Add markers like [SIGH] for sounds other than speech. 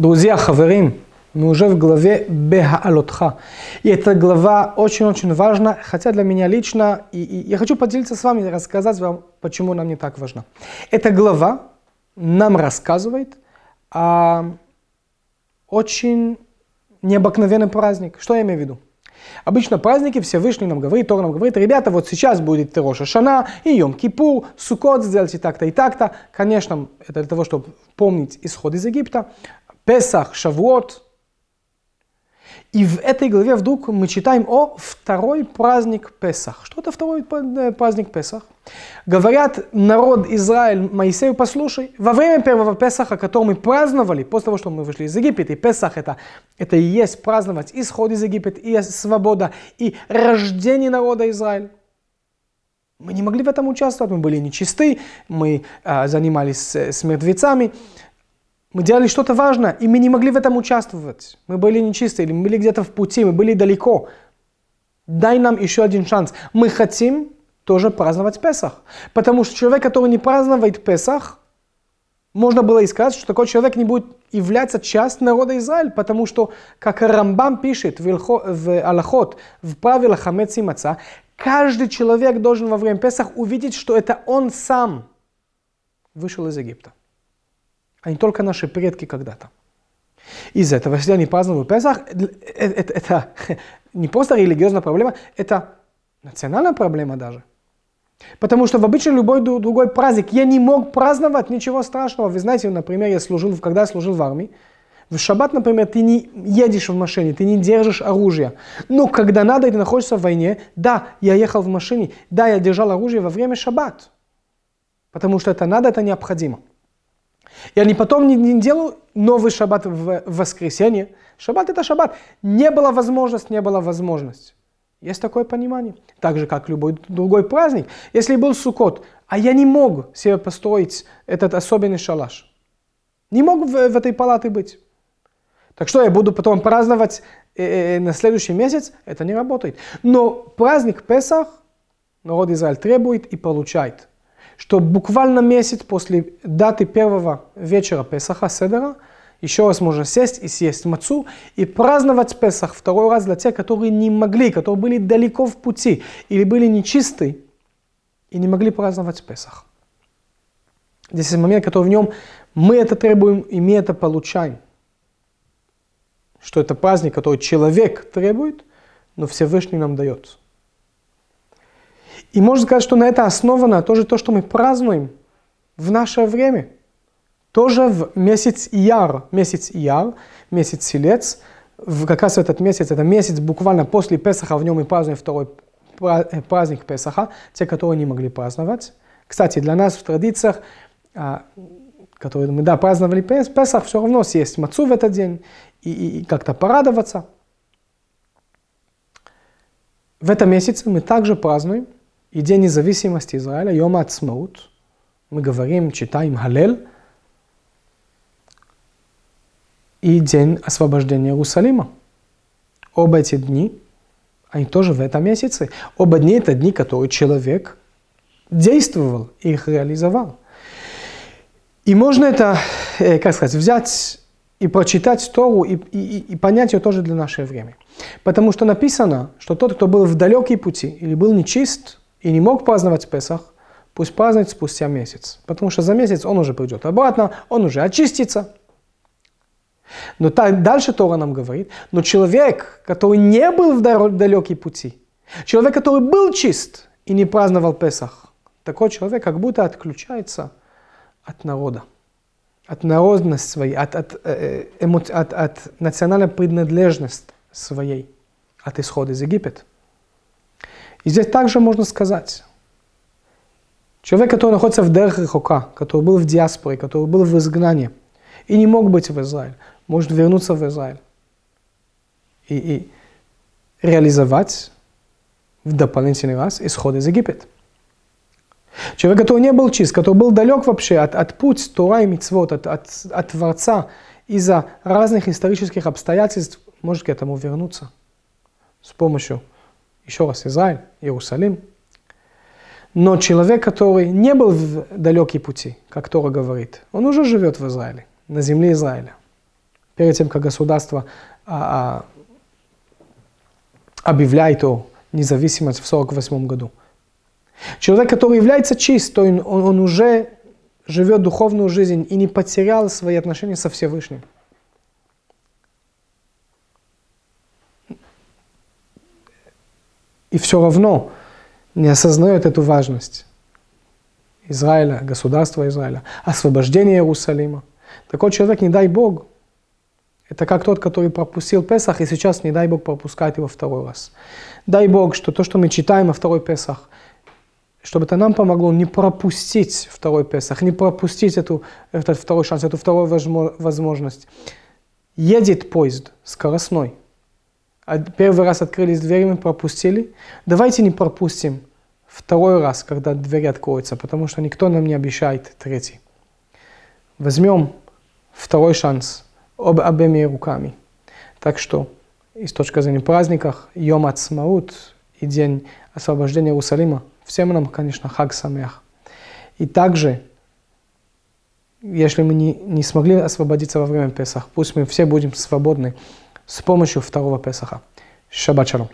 Друзья, хаверим, мы уже в главе Бехаалотха. И эта глава очень-очень важна, хотя для меня лично, и, и я хочу поделиться с вами, рассказать вам, почему нам не так важна. Эта глава нам рассказывает о очень необыкновенный праздник. Что я имею в виду? Обычно праздники Всевышний нам говорит, Тор нам говорит, ребята, вот сейчас будет Роша Шана и Йом Кипур, Сукот сделайте так-то и так-то. Конечно, это для того, чтобы помнить исход из Египта. Песах, Шавуот. И в этой главе вдруг мы читаем о второй праздник Песах. Что это второй э, праздник Песах? Говорят, народ Израиль, Моисею, послушай, во время первого Песаха, который мы праздновали, после того, что мы вышли из Египта, и Песах это, это и есть праздновать исход из Египта, и свобода, и рождение народа Израиль. Мы не могли в этом участвовать, мы были нечисты, мы а, занимались с, с мертвецами, мы делали что-то важное, и мы не могли в этом участвовать. Мы были нечистые, или мы были где-то в пути, мы были далеко. Дай нам еще один шанс. Мы хотим тоже праздновать Песах. Потому что человек, который не празднует Песах, можно было и сказать, что такой человек не будет являться частью народа Израиля, потому что, как Рамбам пишет в, Илхо, в Аллахот, в правилах Хамец и Маца, каждый человек должен во время Песах увидеть, что это он сам вышел из Египта а не только наши предки когда-то. Из этого, если они празднуют Песах, это, это, это [LAUGHS] не просто религиозная проблема, это национальная проблема даже. Потому что в обычный любой другой праздник я не мог праздновать ничего страшного. Вы знаете, например, я служил, когда я служил в армии, в шаббат, например, ты не едешь в машине, ты не держишь оружие. Но когда надо, и ты находишься в войне, да, я ехал в машине, да, я держал оружие во время шаббат. Потому что это надо, это необходимо. И они потом не, не делают новый шаббат в, в воскресенье. Шаббат это шаббат. Не было возможности, не было возможности. Есть такое понимание. Так же, как любой другой праздник. Если был Суккот, а я не мог себе построить этот особенный шалаш. Не мог в, в этой палате быть. Так что я буду потом праздновать э, э, на следующий месяц? Это не работает. Но праздник Песах народ Израиль требует и получает что буквально месяц после даты первого вечера Песаха, Седера, еще раз можно сесть и съесть мацу и праздновать Песах второй раз для тех, которые не могли, которые были далеко в пути или были нечисты и не могли праздновать Песах. Здесь есть момент, который в нем мы это требуем и мы это получаем. Что это праздник, который человек требует, но Всевышний нам дает. И можно сказать, что на это основано тоже то, что мы празднуем в наше время. Тоже в месяц Ияр, месяц Ияр, месяц Селец, в, как раз этот месяц, это месяц буквально после Песаха, в нем мы празднуем второй э, праздник Песаха, те, которые не могли праздновать. Кстати, для нас в традициях, а, которые мы, да, праздновали Песах, все равно съесть мацу в этот день и, и, и как-то порадоваться. В этом месяце мы также празднуем и День независимости Израиля, Йом Ацмаут, мы говорим, читаем Халел, и День освобождения Иерусалима. Оба эти дни, они тоже в этом месяце. Оба дни это дни, которые человек действовал, их реализовал. И можно это, э, как сказать, взять и прочитать Тору и, и, и понять ее тоже для нашего времени. Потому что написано, что тот, кто был в далекие пути или был нечист, и не мог праздновать Песах, пусть празднует спустя месяц. Потому что за месяц он уже придет обратно, он уже очистится. Но так, дальше Тора нам говорит, но человек, который не был в далекие пути, человек, который был чист и не праздновал Песах, такой человек как будто отключается от народа, от народности своей, от, от, э, эмо, от, от национальной принадлежности своей, от исхода из Египет. И здесь также можно сказать, человек, который находится в Дерхахока, который был в диаспоре, который был в изгнании и не мог быть в Израиле, может вернуться в Израиль и, и реализовать в дополнительный раз исход из Египет. Человек, который не был чист, который был далек вообще от, от путь Тора и Мицвод, от, от, от Творца, из-за разных исторических обстоятельств, может к этому вернуться с помощью еще раз Израиль, Иерусалим. Но человек, который не был в далекие пути, как Тора говорит, он уже живет в Израиле, на земле Израиля. перед тем, как государство а, а, объявляет о независимости в 1948 году. Человек, который является чист, он, он уже живет духовную жизнь и не потерял свои отношения со Всевышним. И все равно не осознает эту важность Израиля, государства Израиля, освобождение Иерусалима. Такой человек, не дай Бог, это как тот, который пропустил Песах, и сейчас, не дай Бог, пропускает его второй раз. Дай Бог, что то, что мы читаем о второй Песах, чтобы это нам помогло не пропустить второй Песах, не пропустить эту, этот второй шанс, эту вторую возможность. Едет поезд скоростной. А первый раз открылись двери, мы пропустили. Давайте не пропустим второй раз, когда двери откроются, потому что никто нам не обещает третий. Возьмем второй шанс об, обеими руками. Так что, и с точки зрения праздников, Йом Ацмаут и День освобождения Иерусалима, всем нам, конечно, Хаг Самех. И также, если мы не, не смогли освободиться во время Песах, пусть мы все будем свободны с помощью второго Песаха. Шаббат шалом.